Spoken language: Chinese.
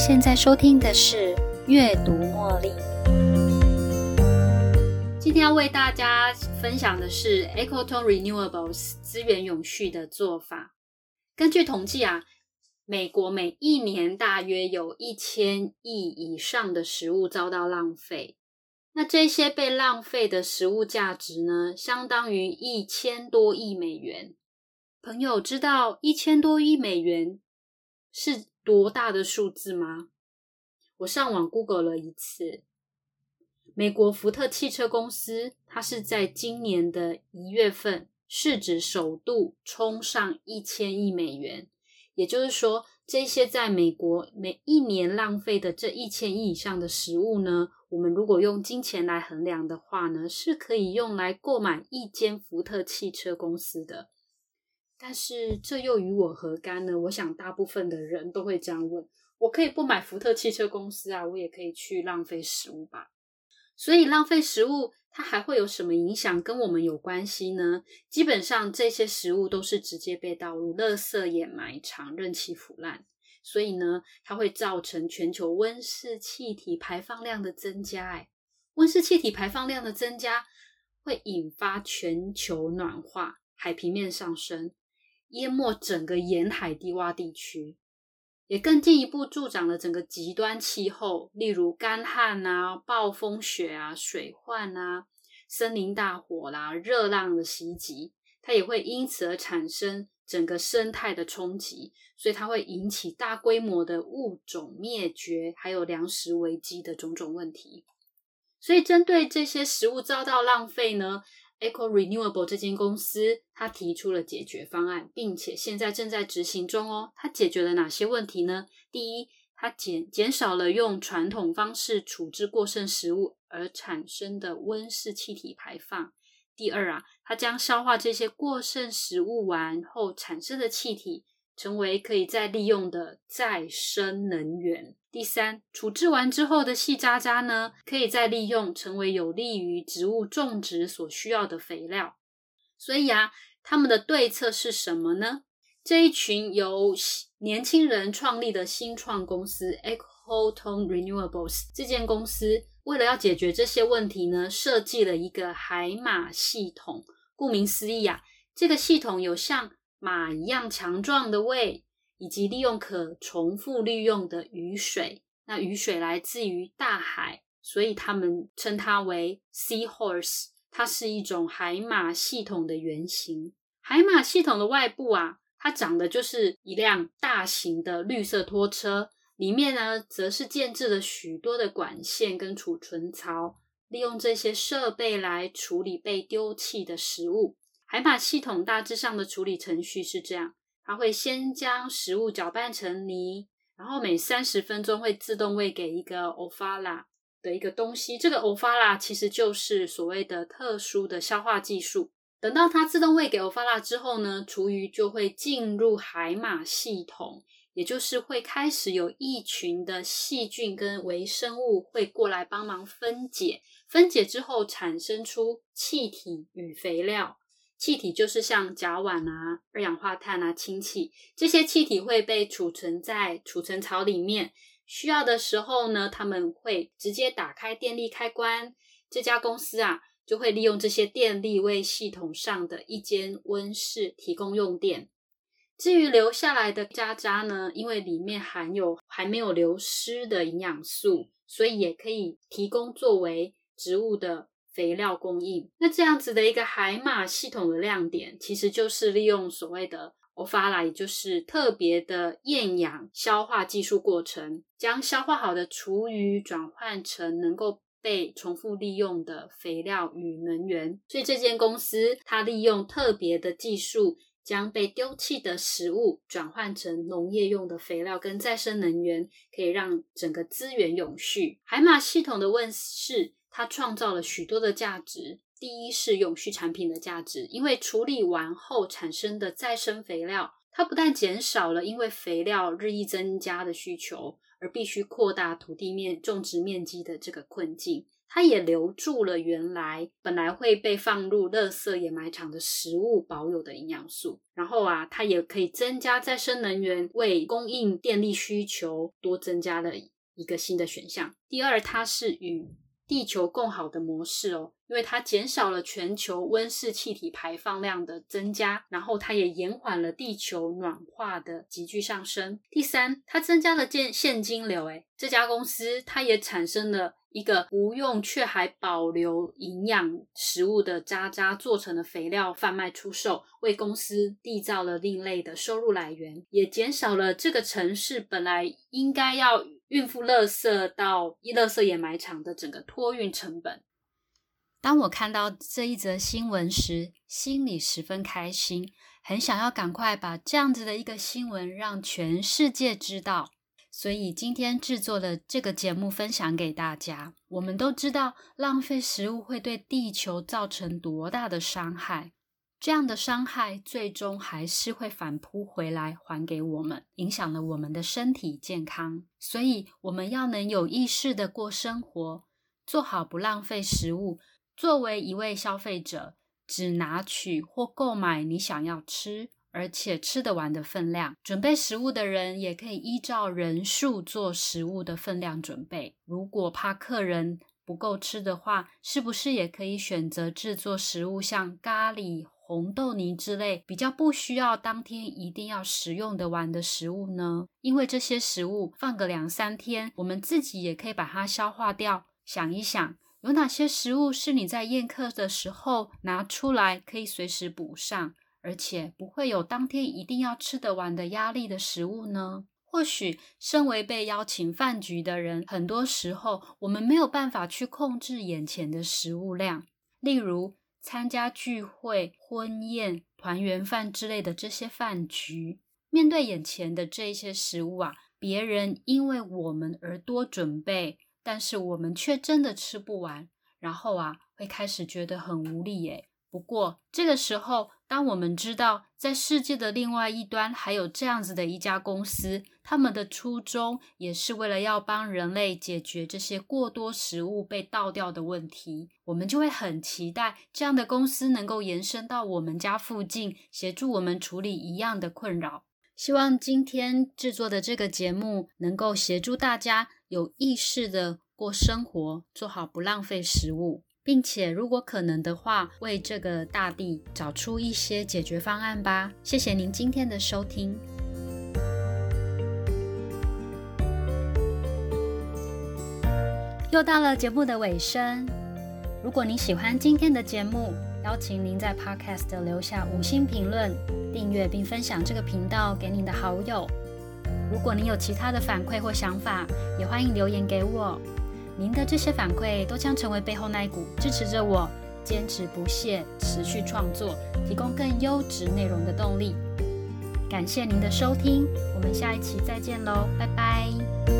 现在收听的是《阅读茉莉》。今天要为大家分享的是 EcoTone Renewables 资源永续的做法。根据统计啊，美国每一年大约有一千亿以上的食物遭到浪费。那这些被浪费的食物价值呢，相当于一千多亿美元。朋友知道一千多亿美元是多大的数字吗？我上网 Google 了一次，美国福特汽车公司，它是在今年的一月份市值首度冲上一千亿美元，也就是说，这些在美国每一年浪费的这一千亿以上的食物呢，我们如果用金钱来衡量的话呢，是可以用来购买一间福特汽车公司的。但是这又与我何干呢？我想大部分的人都会这样问。我可以不买福特汽车公司啊，我也可以去浪费食物吧。所以浪费食物，它还会有什么影响跟我们有关系呢？基本上这些食物都是直接被倒入垃圾掩埋场，任其腐烂。所以呢，它会造成全球温室气体排放量的增加。哎，温室气体排放量的增加会引发全球暖化，海平面上升。淹没整个沿海低洼地区，也更进一步助长了整个极端气候，例如干旱啊、暴风雪啊、水患啊、森林大火啦、热浪的袭击，它也会因此而产生整个生态的冲击，所以它会引起大规模的物种灭绝，还有粮食危机的种种问题。所以，针对这些食物遭到浪费呢？Eco Renewable 这间公司，它提出了解决方案，并且现在正在执行中哦。它解决了哪些问题呢？第一，它减减少了用传统方式处置过剩食物而产生的温室气体排放。第二啊，它将消化这些过剩食物完后产生的气体。成为可以再利用的再生能源。第三，处置完之后的细渣渣呢，可以再利用，成为有利于植物种植所需要的肥料。所以啊，他们的对策是什么呢？这一群由年轻人创立的新创公司 EcoTone Renewables 这间公司，为了要解决这些问题呢，设计了一个海马系统。顾名思义啊，这个系统有像马一样强壮的胃，以及利用可重复利用的雨水。那雨水来自于大海，所以他们称它为 Sea Horse。它是一种海马系统的原型。海马系统的外部啊，它长的就是一辆大型的绿色拖车，里面呢，则是建置了许多的管线跟储存槽，利用这些设备来处理被丢弃的食物。海马系统大致上的处理程序是这样：它会先将食物搅拌成泥，然后每三十分钟会自动喂给一个 o f a l a 的一个东西。这个 o f a l a 其实就是所谓的特殊的消化技术。等到它自动喂给 o f a l a 之后呢，厨余就会进入海马系统，也就是会开始有一群的细菌跟微生物会过来帮忙分解。分解之后产生出气体与肥料。气体就是像甲烷啊、二氧化碳啊、氢气，这些气体会被储存在储存槽里面。需要的时候呢，他们会直接打开电力开关。这家公司啊，就会利用这些电力为系统上的一间温室提供用电。至于留下来的渣渣呢，因为里面含有还没有流失的营养素，所以也可以提供作为植物的。肥料供应，那这样子的一个海马系统的亮点，其实就是利用所谓的 o f a l a 也就是特别的厌氧消化技术过程，将消化好的厨余转换成能够被重复利用的肥料与能源。所以这间公司它利用特别的技术，将被丢弃的食物转换成农业用的肥料跟再生能源，可以让整个资源永续。海马系统的问世。它创造了许多的价值。第一是永续产品的价值，因为处理完后产生的再生肥料，它不但减少了因为肥料日益增加的需求，而必须扩大土地面种植面积的这个困境。它也留住了原来本来会被放入垃圾掩埋场的食物保有的营养素，然后啊，它也可以增加再生能源，为供应电力需求多增加了一个新的选项。第二，它是与地球共好的模式哦，因为它减少了全球温室气体排放量的增加，然后它也延缓了地球暖化的急剧上升。第三，它增加了现现金流，诶这家公司它也产生了。一个无用却还保留营养食物的渣渣做成的肥料贩卖出售，为公司缔造了另类的收入来源，也减少了这个城市本来应该要孕妇垃圾到一垃圾掩埋场的整个托运成本。当我看到这一则新闻时，心里十分开心，很想要赶快把这样子的一个新闻让全世界知道。所以今天制作的这个节目分享给大家。我们都知道，浪费食物会对地球造成多大的伤害，这样的伤害最终还是会反扑回来还给我们，影响了我们的身体健康。所以我们要能有意识的过生活，做好不浪费食物。作为一位消费者，只拿取或购买你想要吃。而且吃得完的分量，准备食物的人也可以依照人数做食物的分量准备。如果怕客人不够吃的话，是不是也可以选择制作食物，像咖喱、红豆泥之类比较不需要当天一定要食用的完的食物呢？因为这些食物放个两三天，我们自己也可以把它消化掉。想一想，有哪些食物是你在宴客的时候拿出来可以随时补上？而且不会有当天一定要吃得完的压力的食物呢？或许身为被邀请饭局的人，很多时候我们没有办法去控制眼前的食物量。例如参加聚会、婚宴、团圆饭之类的这些饭局，面对眼前的这些食物啊，别人因为我们而多准备，但是我们却真的吃不完，然后啊，会开始觉得很无力耶。不过这个时候，当我们知道在世界的另外一端还有这样子的一家公司，他们的初衷也是为了要帮人类解决这些过多食物被倒掉的问题，我们就会很期待这样的公司能够延伸到我们家附近，协助我们处理一样的困扰。希望今天制作的这个节目能够协助大家有意识的过生活，做好不浪费食物。并且，如果可能的话，为这个大地找出一些解决方案吧。谢谢您今天的收听。又到了节目的尾声，如果您喜欢今天的节目，邀请您在 Podcast 留下五星评论、订阅并分享这个频道给您的好友。如果您有其他的反馈或想法，也欢迎留言给我。您的这些反馈都将成为背后那一股支持着我坚持不懈、持续创作、提供更优质内容的动力。感谢您的收听，我们下一期再见喽，拜拜。